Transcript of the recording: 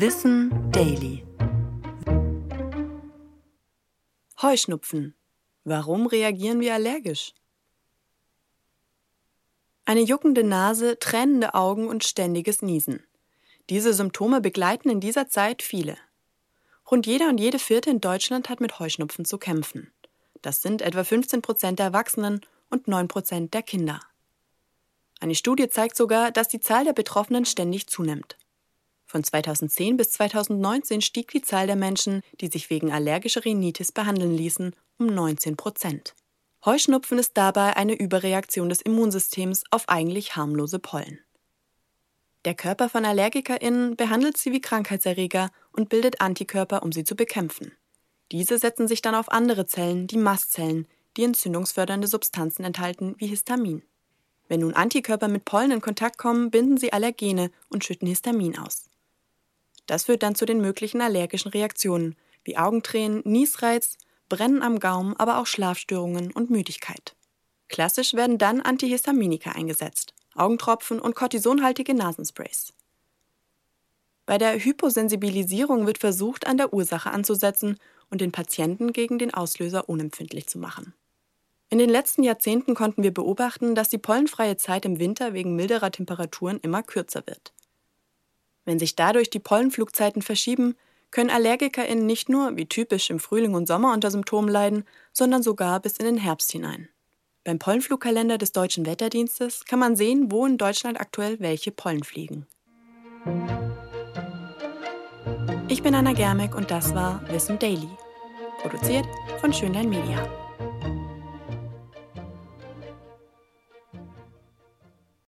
Wissen Daily. Heuschnupfen. Warum reagieren wir allergisch? Eine juckende Nase, tränende Augen und ständiges Niesen. Diese Symptome begleiten in dieser Zeit viele. Rund jeder und jede Vierte in Deutschland hat mit Heuschnupfen zu kämpfen. Das sind etwa 15 Prozent der Erwachsenen und 9 Prozent der Kinder. Eine Studie zeigt sogar, dass die Zahl der Betroffenen ständig zunimmt. Von 2010 bis 2019 stieg die Zahl der Menschen, die sich wegen allergischer Rhinitis behandeln ließen, um 19 Prozent. Heuschnupfen ist dabei eine Überreaktion des Immunsystems auf eigentlich harmlose Pollen. Der Körper von AllergikerInnen behandelt sie wie Krankheitserreger und bildet Antikörper, um sie zu bekämpfen. Diese setzen sich dann auf andere Zellen, die Mastzellen, die entzündungsfördernde Substanzen enthalten, wie Histamin. Wenn nun Antikörper mit Pollen in Kontakt kommen, binden sie Allergene und schütten Histamin aus. Das führt dann zu den möglichen allergischen Reaktionen wie Augentränen, Niesreiz, Brennen am Gaumen, aber auch Schlafstörungen und Müdigkeit. Klassisch werden dann Antihistaminika eingesetzt, Augentropfen und kortisonhaltige Nasensprays. Bei der Hyposensibilisierung wird versucht, an der Ursache anzusetzen und den Patienten gegen den Auslöser unempfindlich zu machen. In den letzten Jahrzehnten konnten wir beobachten, dass die pollenfreie Zeit im Winter wegen milderer Temperaturen immer kürzer wird. Wenn sich dadurch die Pollenflugzeiten verschieben, können AllergikerInnen nicht nur, wie typisch im Frühling und Sommer, unter Symptomen leiden, sondern sogar bis in den Herbst hinein. Beim Pollenflugkalender des Deutschen Wetterdienstes kann man sehen, wo in Deutschland aktuell welche Pollen fliegen. Ich bin Anna Germeck und das war Wissen Daily, produziert von Schönlein Media.